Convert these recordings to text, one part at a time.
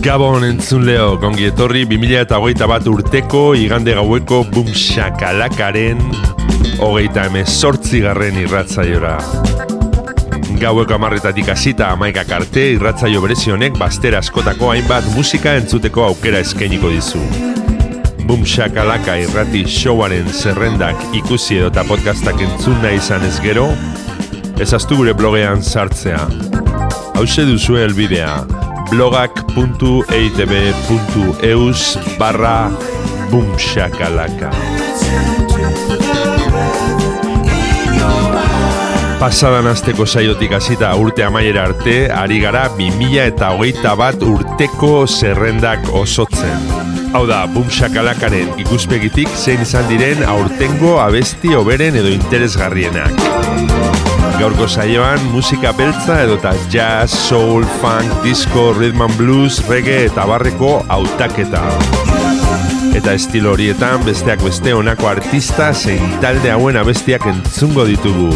Gabon entzun leo, gongi etorri 2008 bat urteko igande gaueko bum shakalakaren hogeita emezortzi garren irratzaiora. Gaueko amarretatik hasita amaikak arte irratzaio berezionek bastera askotako hainbat musika entzuteko aukera eskainiko dizu. Bum shakalaka irrati showaren zerrendak ikusi edo eta podcastak entzun nahi izan ez gero, ezaztu gure blogean sartzea. Hauze duzu helbidea blogak.eitb.eus barra bumshakalaka. Pasadan asteko saiotik hasita urte amaiera arte, ari gara 2000 eta hogeita bat urteko zerrendak osotzen. Hau da, bumshakalakaren ikuspegitik zein izan diren aurtengo abesti oberen edo interesgarrienak. Gaurko saioan musika beltza edota jazz, soul, funk, disco, rhythm and blues, reggae eta barreko hautaketa. Eta estilo horietan besteak beste honako artista zein talde hauen abestiak entzungo ditugu.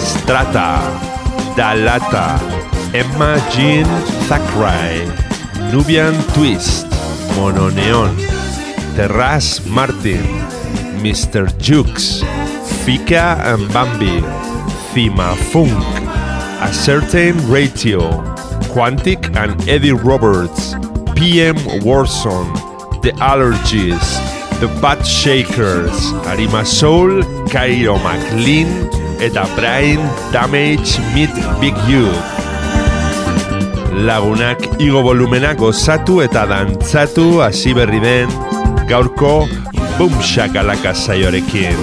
Strata, Dalata, Emma Jean Thackeray, Nubian Twist, Mononeon, Terras Martin, Mr. Jukes, Fika and Bambi, Thima Funk, A Certain Ratio, Quantic and Eddie Roberts, PM Warson, The Allergies, The Bat Shakers, Arima Soul, Cairo McLean, eta Brain Damage Meet Big Youth. Lagunak igo volumena gozatu eta dantzatu hasi berri den gaurko Boom Shakalaka saioarekin.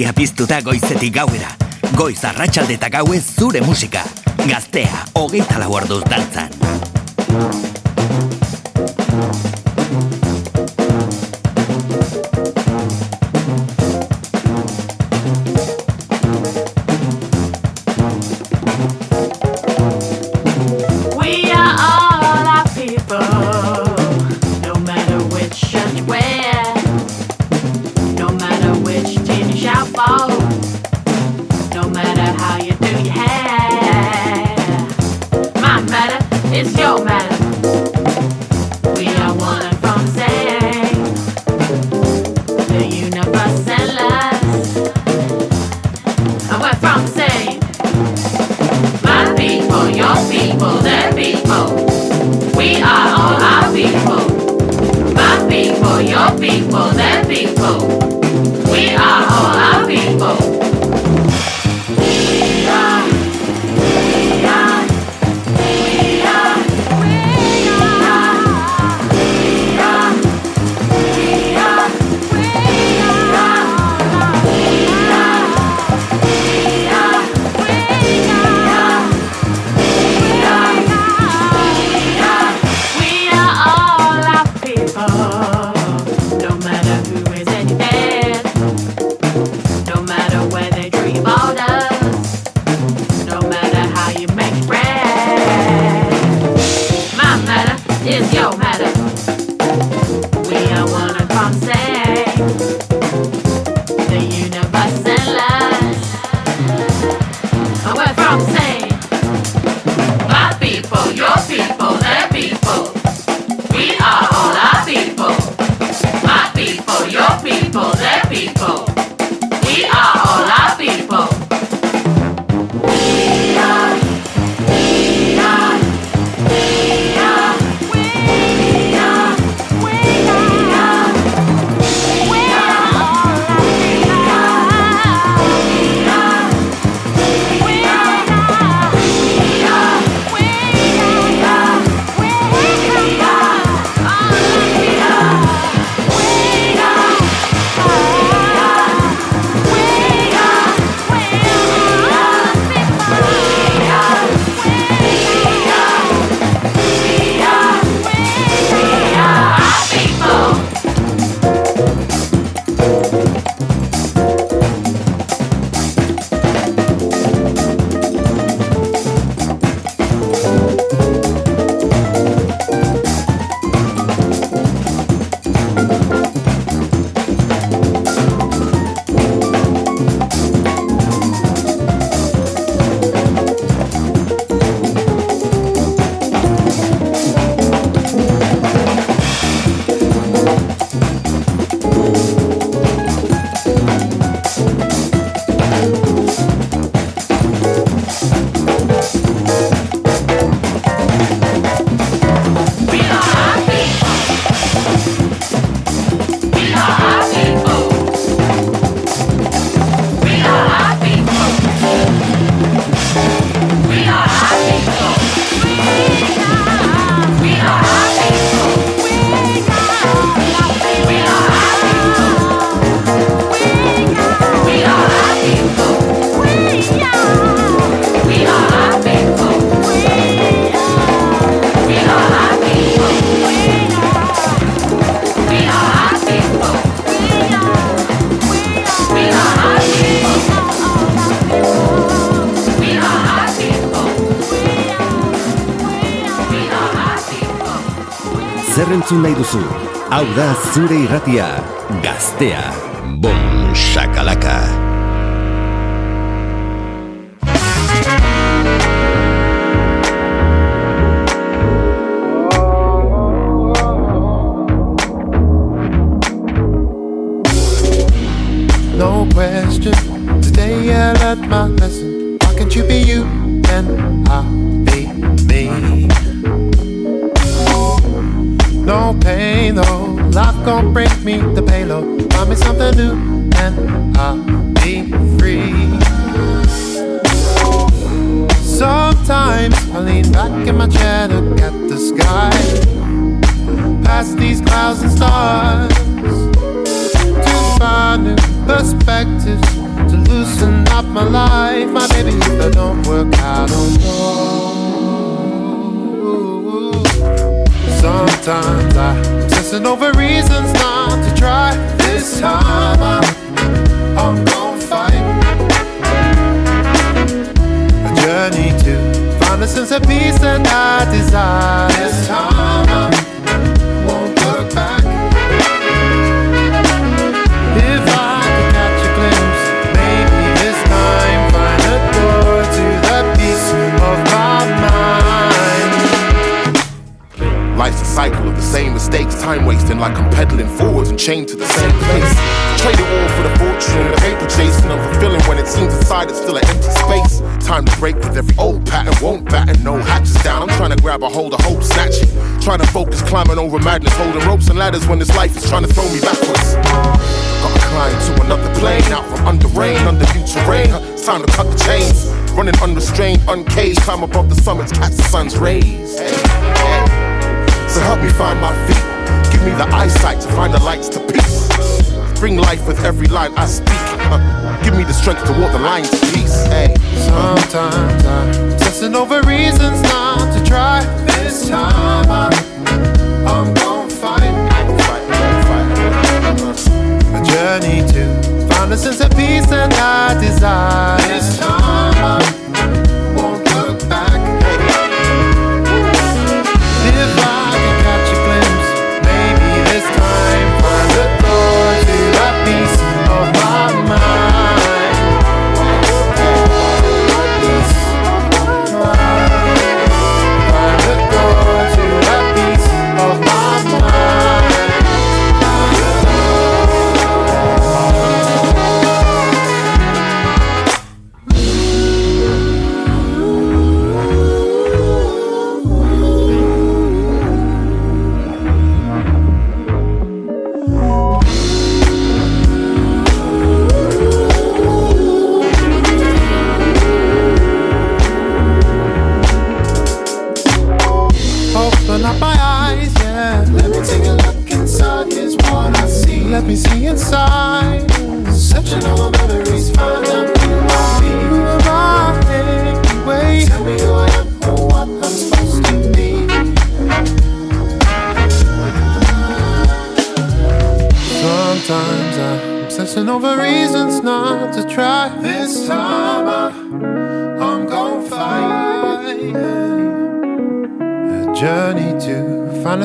irratia piztuta goizetik gauera. Goiz arratsalde eta gauez zure musika. Gaztea, hogeita lau orduz. Gaztea, hogeita lau orduz dantzan. It's your matter. We are one from the universe and lies. And we're from my people, your people, their people. We are all our people. My people, your people, their people. We are all our people. baduzu. Hau da zure irratia, gaztea. matters when this life is trying to throw me backwards. Gotta climb to another plane, out from under rain, under new terrain. It's time to cut the chains. Running unrestrained, uncaged, climb above the summits, catch the sun's rays. So help me find my feet. Give me the eyesight to find the lights to peace. Bring life with every line I speak. Uh, give me the strength to walk the line to peace. Sometimes I'm testing over reasons not to try. This time I'm since the peace and I desire.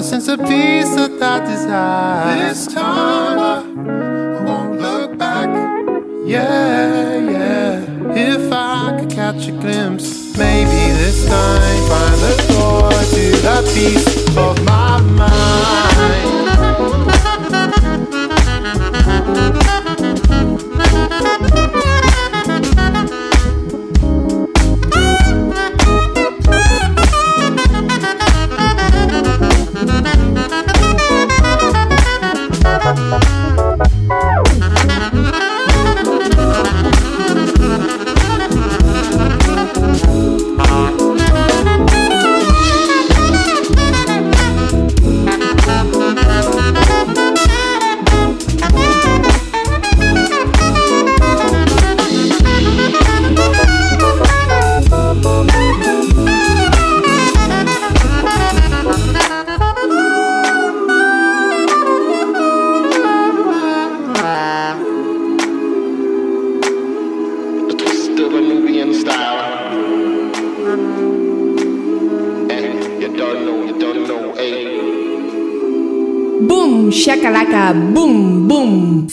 sense of peace that I desire. This time I, won't look back. Yeah, yeah. If I could catch a glimpse, maybe this time find the door to the peace of my.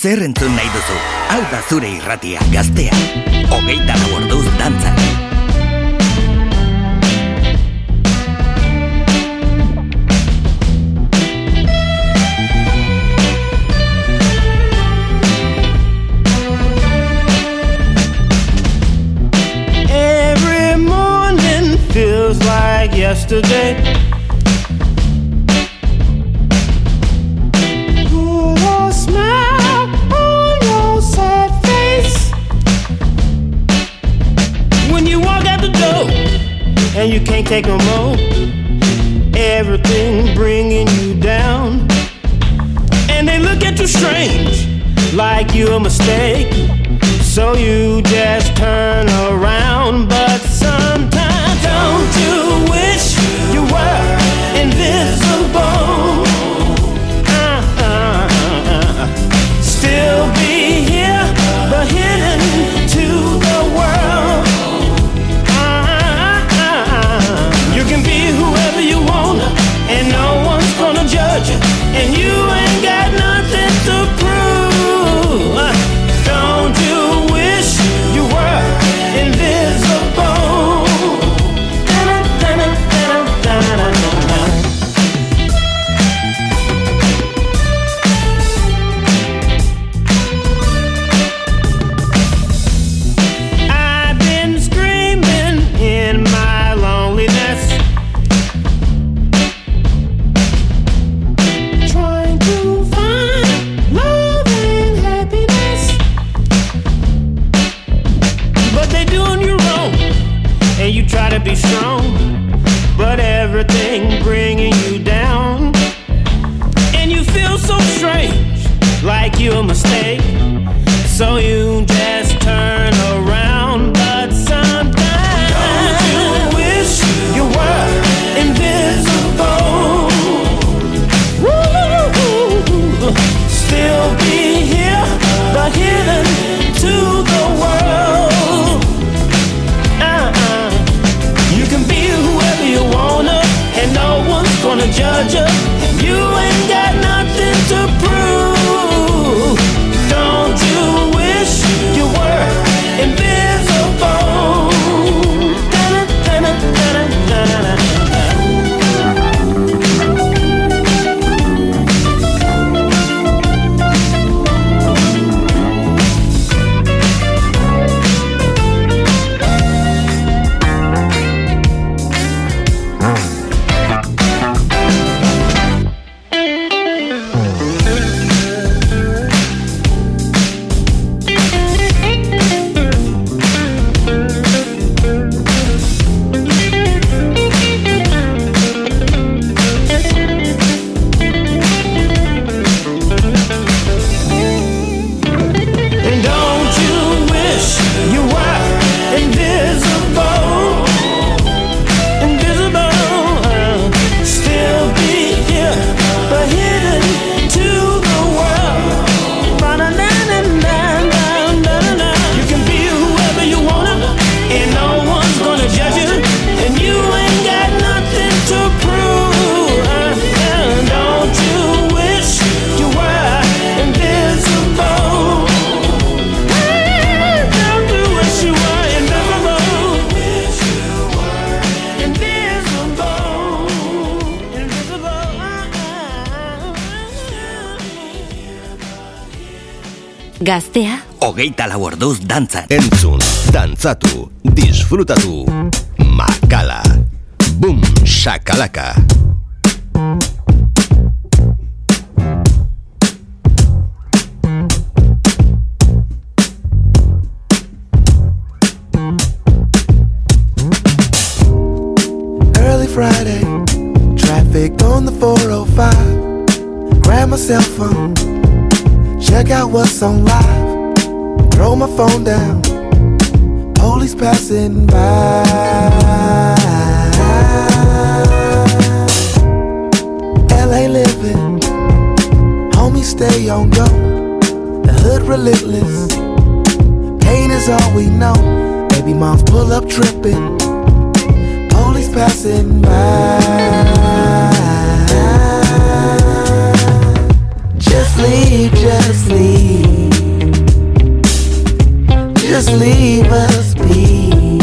zer entzun nahi duzu? Hau da zure irratia gaztea. Ogeita laborduz dantzak. Every morning feels like yesterday. can't look at you strange, like you're a mistake. So you just turn around. Gaztea, Hogeita lau orduz dantzan. Entzun, dantzatu, disfrutatu. Makala. Boom, shakalaka. Early Friday, traffic on the 405. Grab my cell phone, check out what's on live. Throw my phone down, police passing by. LA living, homie stay on go. The hood relentless, pain is all we know. Baby moms pull up tripping police passing by. Leave, just leave. Just leave us be.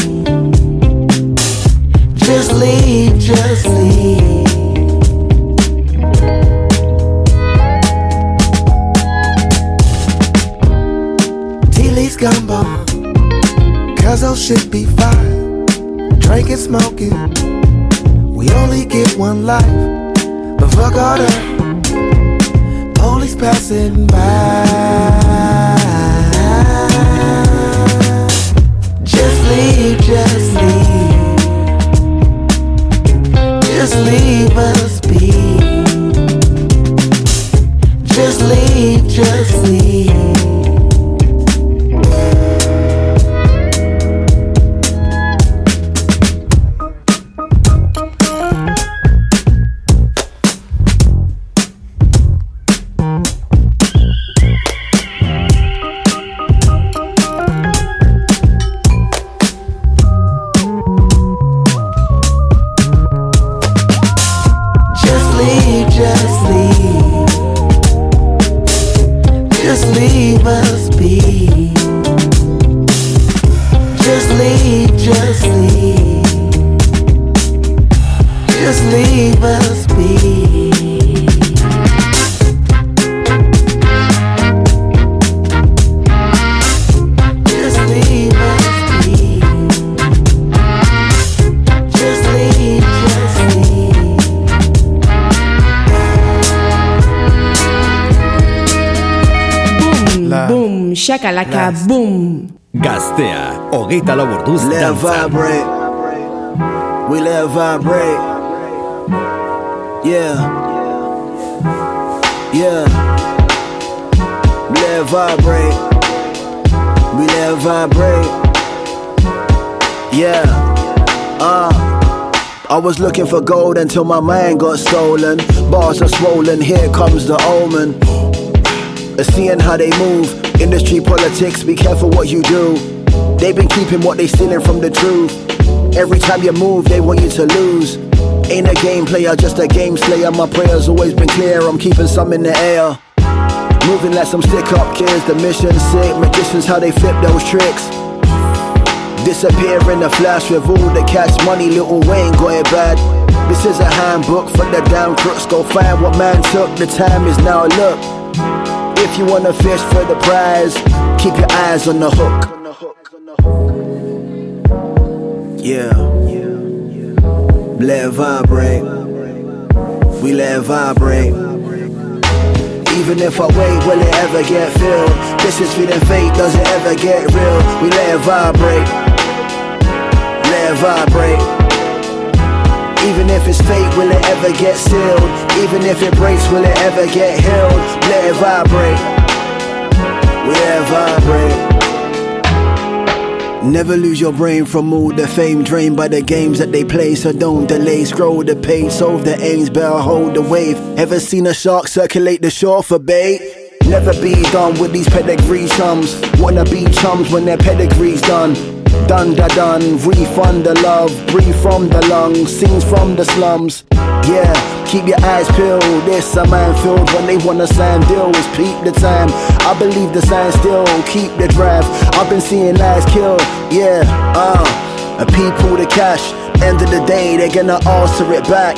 Just leave, just leave. Tea gumbo. Cause those shit be fine drinking, smoking. We only get one life, but fuck all that. Passing by. Just leave, just leave. Just leave us just leave. Just leave us be. Just leave us be. Just leave, just leave. Boom, boom, shakalaka, boom. Gaztea, hogeita lau orduz Let vibrate. We let vibrate. Yeah. Yeah. Let vibrate. We let vibrate. Yeah. Uh. I was looking for gold until my mind got stolen. Bars are swollen, here comes the omen. Seeing how they move, industry politics, be careful what you do. They've been keeping what they stealing from the truth. Every time you move, they want you to lose. Ain't a game player, just a game slayer. My prayers always been clear, I'm keeping some in the air. Moving like some stick up kids, the mission sick. Magicians, how they flip those tricks. Disappear in a flash with all the cash money, Little Wayne got it bad. This is a handbook for the damn crooks. Go find what man took. The time is now. Look, if you wanna fish for the prize, keep your eyes on the hook. Yeah. Let it vibrate. We let it vibrate. Even if I wait, will it ever get filled? This is feeling fake, does it ever get real? We let it vibrate. Let it vibrate. Even if it's fake, will it ever get sealed? Even if it breaks, will it ever get healed? Let it vibrate. Let it vibrate. Never lose your brain from all the fame drained by the games that they play. So don't delay, scroll the page, solve the aims, better hold the wave. Ever seen a shark circulate the shore for bait? Never be done with these pedigree chums. Wanna be chums when their pedigree's done. Done da done, refund the love, breathe from the lungs, scenes from the slums. Yeah, keep your eyes peeled. This a man filled when they wanna sign deals. Peep the time. I believe the sign still. Keep the drive. I've been seeing lives killed. Yeah, uh, people the cash. End of the day, they're gonna answer it back.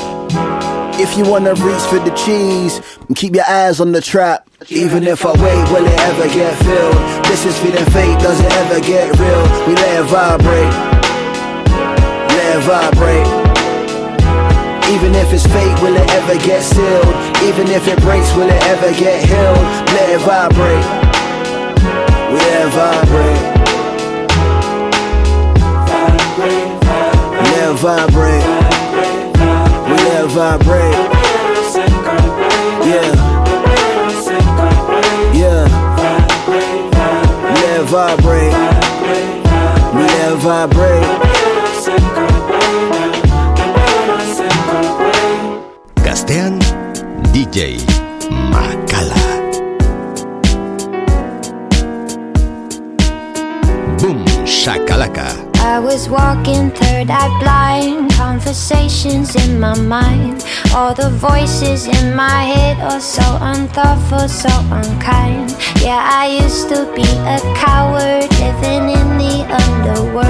If you wanna reach for the cheese, keep your eyes on the trap. Even if I wait, will it ever get filled? This is feeling fake, does it ever get real? We let it vibrate. Let it vibrate. Even if it's fake, will it ever get sealed? Even if it breaks, will it ever get healed? Let it vibrate. We let it vibrate. It vibrate. Let it vibrate. Yeah. Yeah. Let it vibrate. We it vibrate. Gaztean, DJ Makala. Boom, shakalaka. I was walking third eye blind, conversations in my mind. All the voices in my head are so unthoughtful, so unkind. Yeah, I used to be a coward living in the underworld.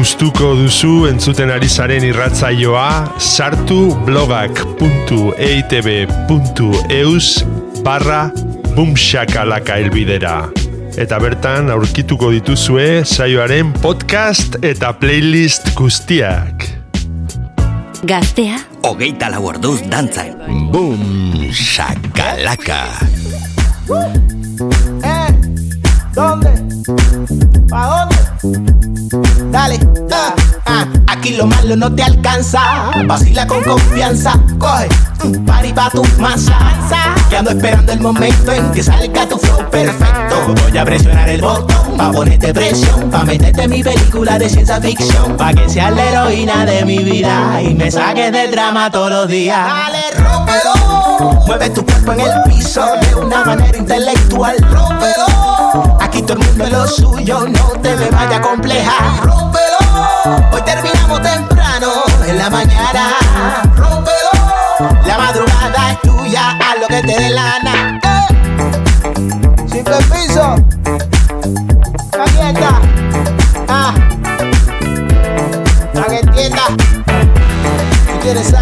Duzu entzuten ari zaren irratzaioa sartu blogak.eitb.eus barra bumxakalaka elbidera. Eta bertan aurkituko dituzue saioaren podcast eta playlist guztiak. Gaztea. Hogeita lau orduz dantzan. Bum, shakalaka. Eh, ¿Dónde? ¿Pa dónde? Dale, ah, ah, aquí lo malo no te alcanza. Vacila con confianza, coge tu party pa' tu masa. Y ando esperando el momento en que salga tu flow perfecto. Voy a presionar el botón pa' ponerte presión, pa' meterte en mi película de ciencia ficción. Pa' que seas la heroína de mi vida y me saques del drama todos los días. Dale, rómpelo. Mueve tu cuerpo en el piso de una manera intelectual. Rómpelo. Aquí todo el mundo es lo suyo, no te me vaya a complejar. Rómpelo. Hoy terminamos temprano en la mañana. Rómpelo. La madrugada es tuya, haz lo que te dé la gana. Eh. Simple piso. Calienta. Ah. Para que entienda. Si quieres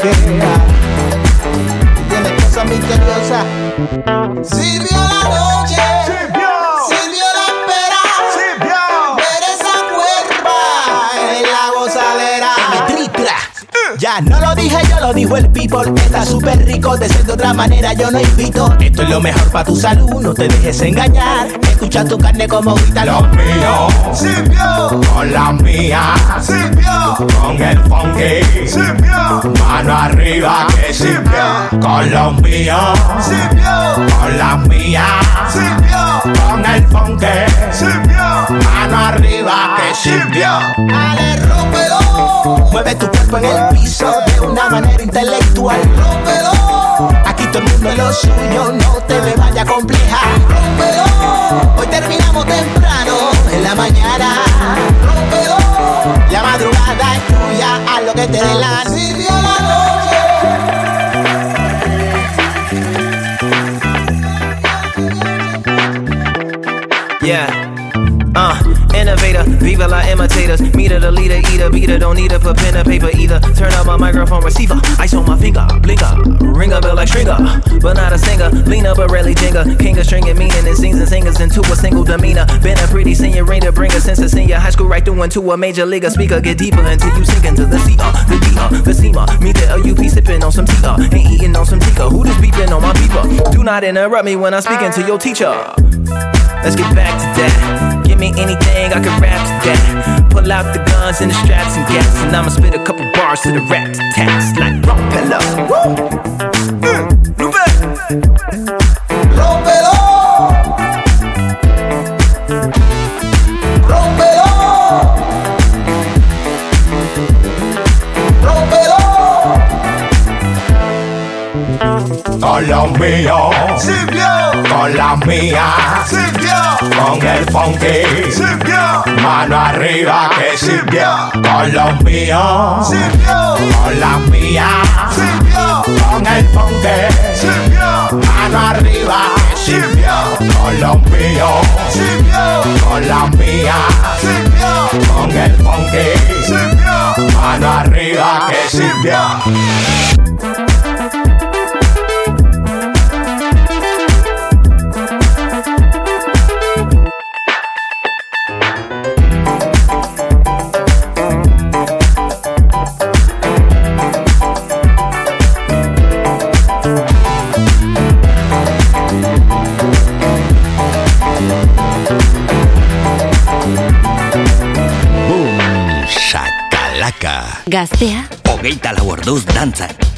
conquea. Si tienes cosas misteriosas. Sirvió la Ya no lo dije, yo lo dijo el people. Está súper rico, de ser de otra manera yo no invito. Esto es lo mejor para tu salud, no te dejes engañar. Escucha tu carne como grita los míos. Sirvió. Con la mía. Sirvió. Con el funky. Sirvió. Mano arriba que sirvió. Con los míos. Sirvió. Con la mía. Sirvió. Con el funky. Sirvió. Mano arriba que sirvió. Dale, rómpelo. Mueve tu cuerpo en el piso de una manera intelectual. Rómpelo. Aquí todo el mundo es lo suyo, no te me vaya a complejar. Rómpelo. Hoy terminamos temprano en la mañana. Rómpelo. La madrugada es tuya, haz lo que te dé la noche. Yeah. Uh, innovator, viva la imitators. Meter the leader, eater, beater. Don't need for pen and paper either. Turn up my microphone receiver. Ice on my finger, blinker. Ring a bell like stringer, but not a singer. Lean up, but rarely jinger. King of stringing meaning and sings and singers into a single demeanor. Been a pretty senior ring to bring a sense senior high school right through into a major league speaker. Get deeper until you sink into the C uh, the D uh, the SEMA. Me the LUP sipping on some tea uh, ain't eating on some tika. Who just beeping on my beeper? Do not interrupt me when I'm speaking to your teacher. Let's get back to that. Give me anything I can rap to that. Pull out the guns and the straps and gas, and I'ma spit a couple bars to the rat tats like Rompella. Rómpelo. Los míos, con la mía, con el funky, mano arriba que sirvió, con los míos, con la mía, con el funky, mano arriba que sirvió, con los míos, con la mía, con el funky, mano arriba que sirvió. Gaztea. Hogeita lau orduz dantzan.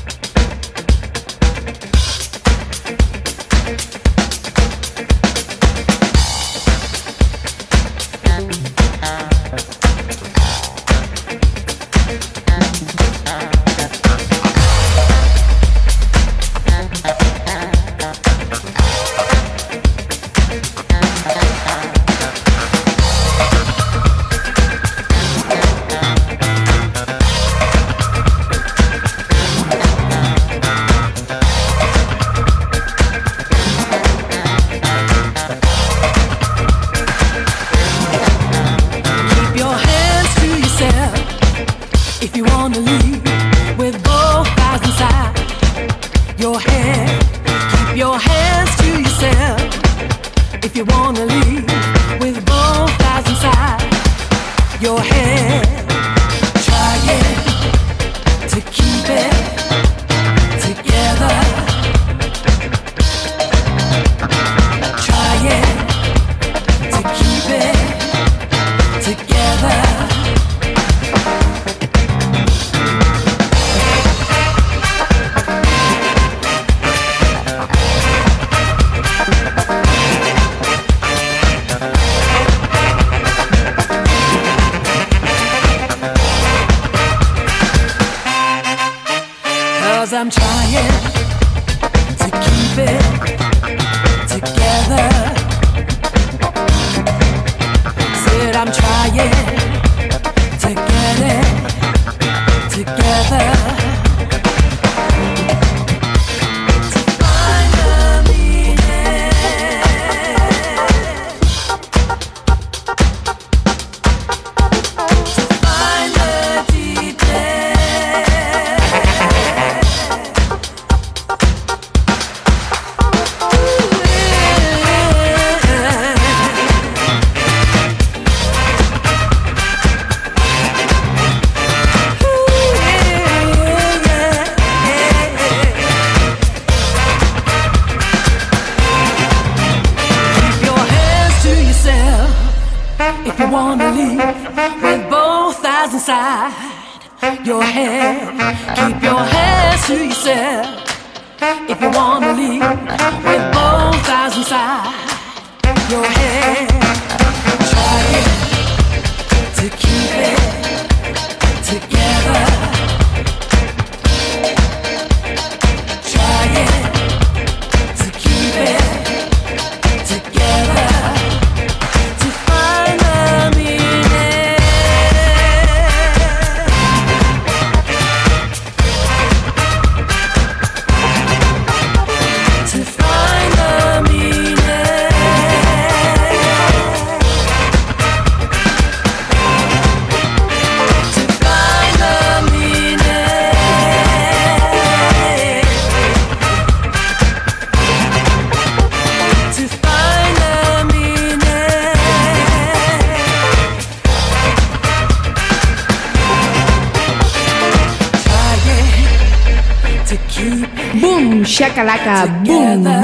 Shakalaka, boom.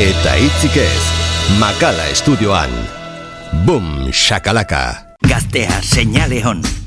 Eta hitzik ez. Makala estudioan. Boom, shakalaka. Gaztea, señale hon.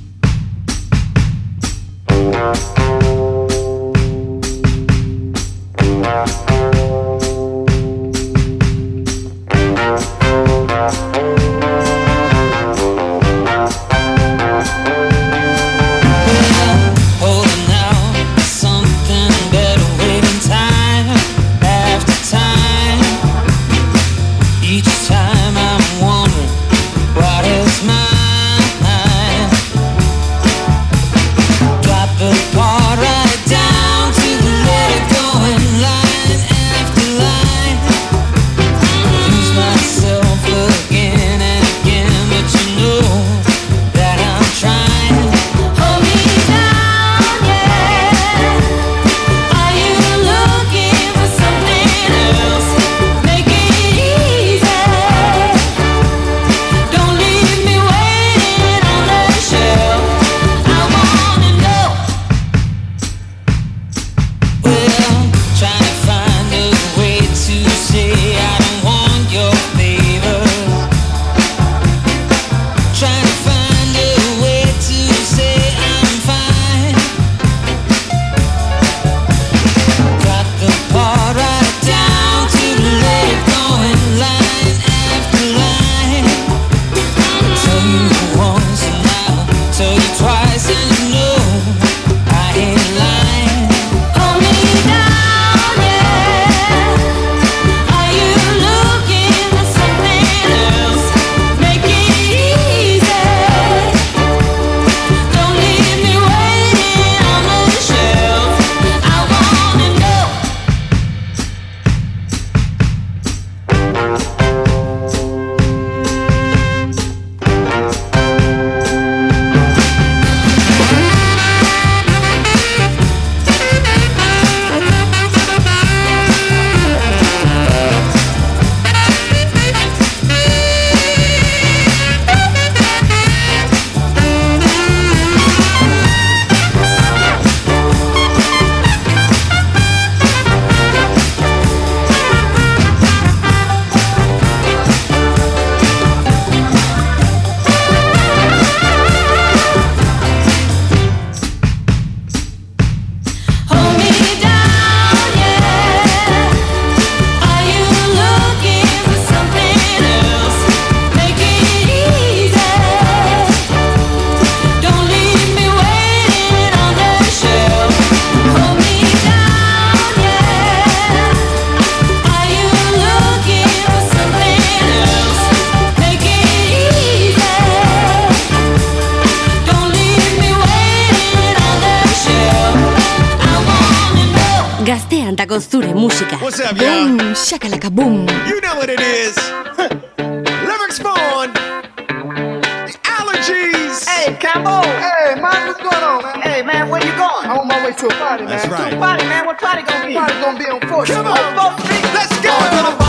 Boom, shakalaka boom. You know what it is. Lyrics Born. The allergies. Hey, Cambo. Hey, man, what's going on, man? Hey, man, where you going? I'm on my way to a party, man. That's right. To a party, man. What party gonna be? Party gonna be on 4th Come on. On 4th Let's go.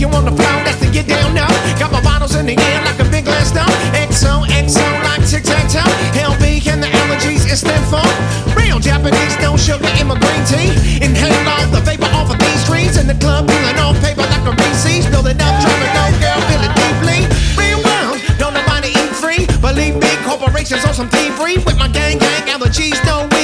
You on the floor, that's to get down now. Got my bottles in the air like a big glass though. XO, XO, like tic tac toe. LB, and the allergies it stand for? Real Japanese, no sugar in my green tea. Inhale all the vapor off of these trees. In the club, peeling off paper like a Reese's. Building up, dropping no girl, feel it deeply. Real world, don't nobody eat free. Believe big corporations on some thievery. With my gang, gang, allergies, no weaklings.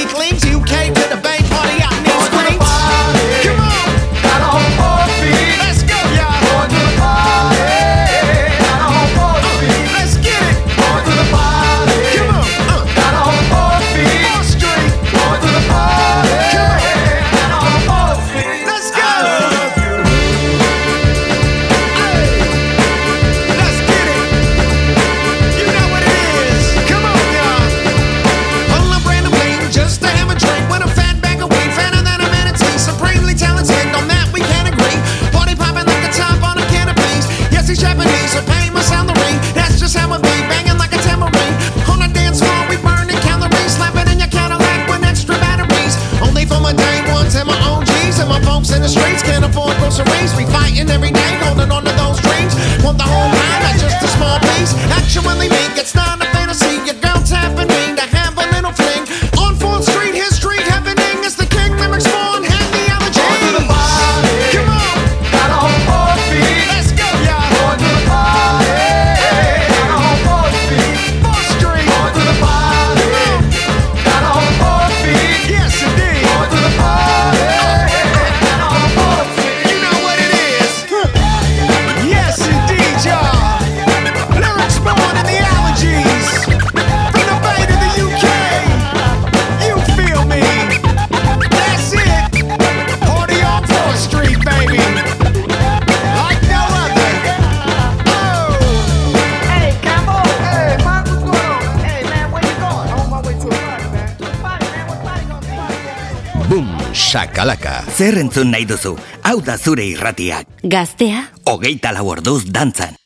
folks in the streets can't afford groceries. We fighting every day, holding on to those dreams. Want the whole pie, not just a small piece. Actually, me, it's not a Sakalaka. Zer entzun nahi duzu? Hau da zure irratiak. Gaztea. Ogeita lau orduz dantzan.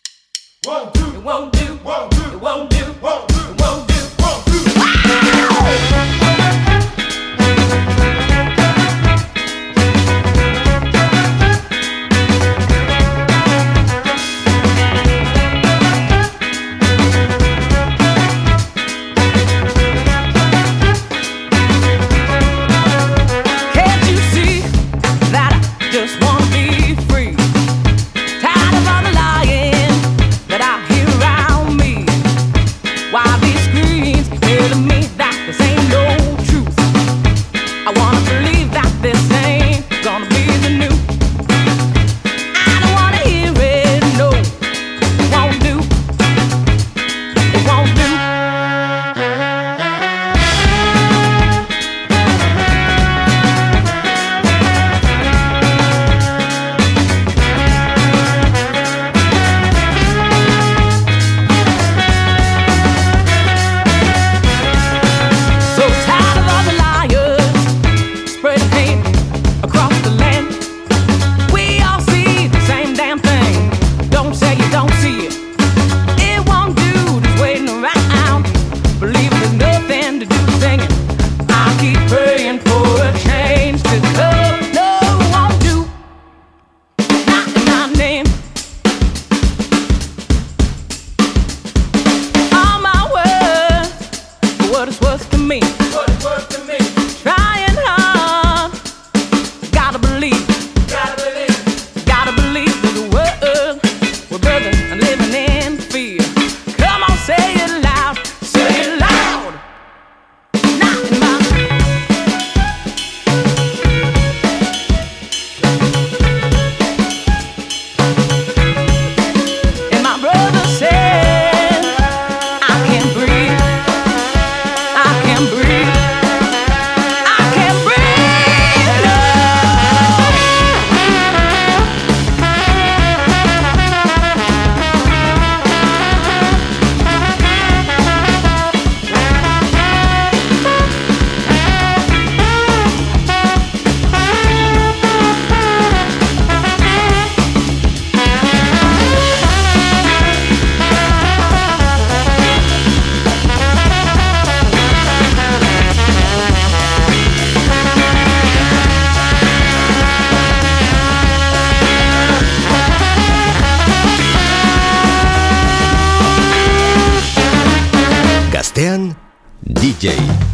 DJ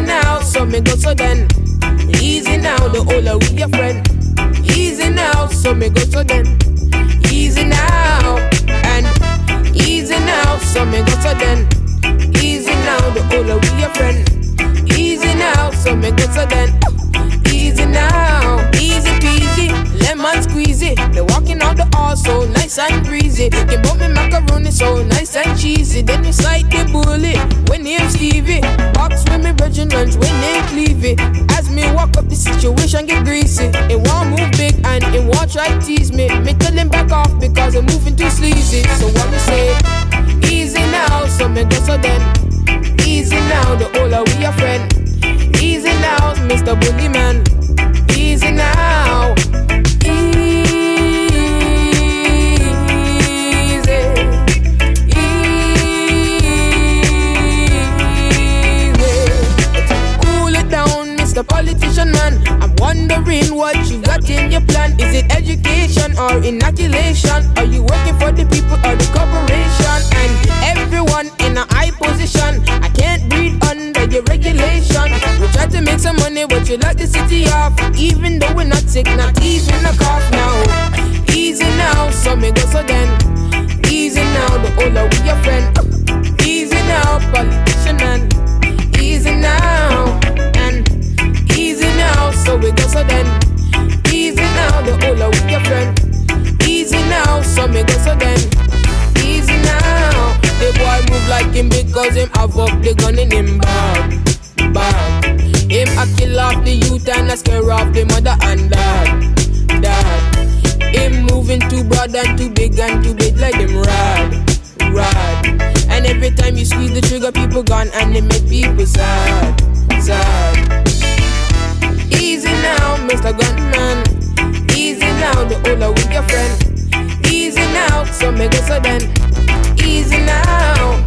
now, so me go so then. Easy now, the older your friend. Easy now, so me go so then. Easy now, so me go so then. Easy now, the older we your friend. Easy now, so me go so then. Easy now, easy peasy, lemon squeezy. They walking out the hall so nice and breezy. They bought me macaroni so nice and cheesy. Then you slide the bully when name Stevie. Box with me lunch when they name Clevie. As me walk up, the situation get greasy. It won't move big and it won't try tease me. Me tell him back off because I'm moving too sleazy. So what me say? Easy now, so me go so then. Easy now, the older we your friend. Easy now, Mr. Boogeyman. Easy now. Politician man. I'm wondering what you got in your plan. Is it education or inoculation? Are you working for the people or the corporation? And everyone in a high position. I can't breathe under your regulation. We try to make some money, but you lock the city off. Even though we're not sick, not even a cough now. Easy now, so me go so then. Easy now, the older we your friend. Easy now, politician man. Easy now, and easy now, so we go so then. Easy now, the older we your friend. So me go so then. Easy now, the boy move like him because him have up the gun in him bag, bag. Him a kill off the youth and a scare off the mother and dad, dad. Him moving too broad and too big and too big like him rad, rad. And every time you squeeze the trigger, people gone and it make people sad, sad. Easy now, Mr. Gunman. Easy now, the older with your friend. Now, so make it so then. Easy now.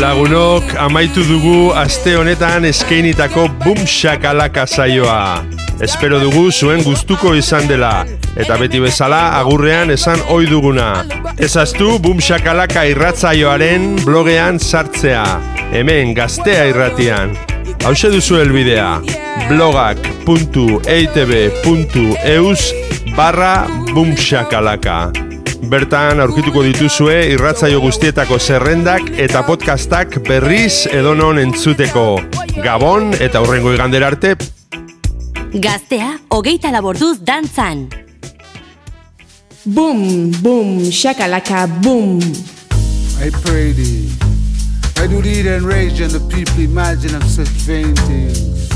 Lagunok amaitu dugu aste honetan eskeinitako Boom Shakalaka saioa. Espero dugu zuen gustuko izan dela eta beti bezala agurrean esan ohi duguna. Ezaztu Boom Shakalaka irratzaioaren blogean sartzea. Hemen gaztea irratian. Hauxe duzu helbidea blogak.eitb.eus barra boomshakalaka. Bertan aurkituko dituzue irratzaio guztietako zerrendak eta podcastak berriz edonon entzuteko. Gabon eta hurrengo igandera arte. Gaztea, hogeita laborduz dantzan. Boom, boom, shakalaka, boom. I pray thee. I do thee then rage and the people imagine of such vain things.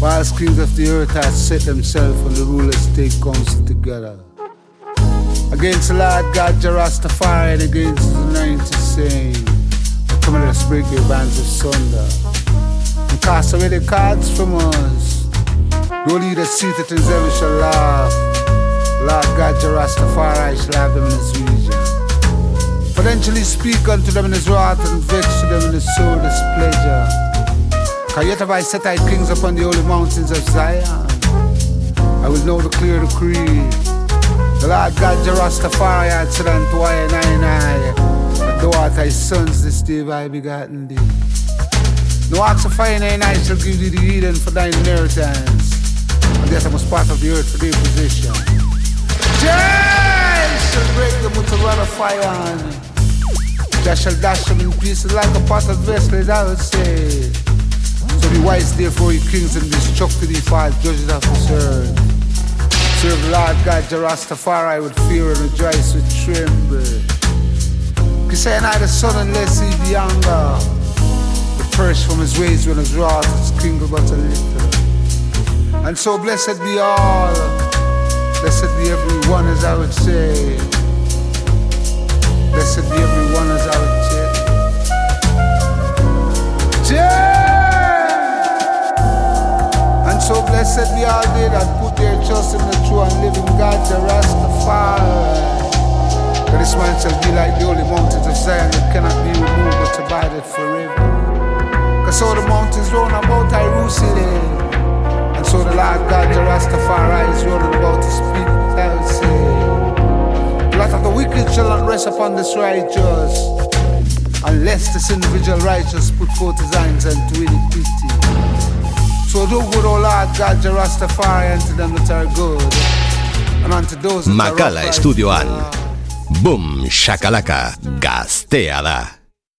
Whilst kings of the earth have set themselves and the rulers take counsel together. Against the Lord God Jah Rastafari and against the ninety saying, Come on, let's break your bands asunder. And cast away the cards from us. No leader seated in heaven shall laugh. Lord God, Jah Rastafari shall have them in his region. Potentially speak unto them in his wrath and vex to them in his soul displeasure. Cause yet I set thy kings upon the holy mountains of Zion. I will know the clear decree. The Lord God, Jah Rastafari, had said unto I and I and I, Thou art thy sons this day I begotten thee. No ox of fire and I shall give thee the Eden for thine inheritance. And yet I was part of the earth for their possession. Jai shall break them with a rod of fire on me. Jah shall dash them in pieces like a of vessel, I would say. So be wise therefore, ye kings, and to thee false judges of this earth. Serve the Lord God, Jah Rastafari with fear and rejoice with tremble. Cause say not the sun unless he be younger. The perish from his ways when his wrath is kringle but a little. And so blessed be all, blessed be everyone as I would say. Blessed be everyone as I would say. Yeah! And so blessed be all they that put their trust in the true and living God, the Rastafari. For this man shall be like the holy mountains of Zion that cannot be removed but abided forever. Cause so the mountains round about Jerusalem. And so the Lord God, the Rastafari, is rolling about to speak, I will say. The of the wicked shall not rest upon this righteous, unless this individual righteous put forth his hands unto iniquity. So do good, O Lord God, the Rastafari, unto them that are good, and unto those that are Makala upright. estudioan. Boom, shakalaka, gaztea da.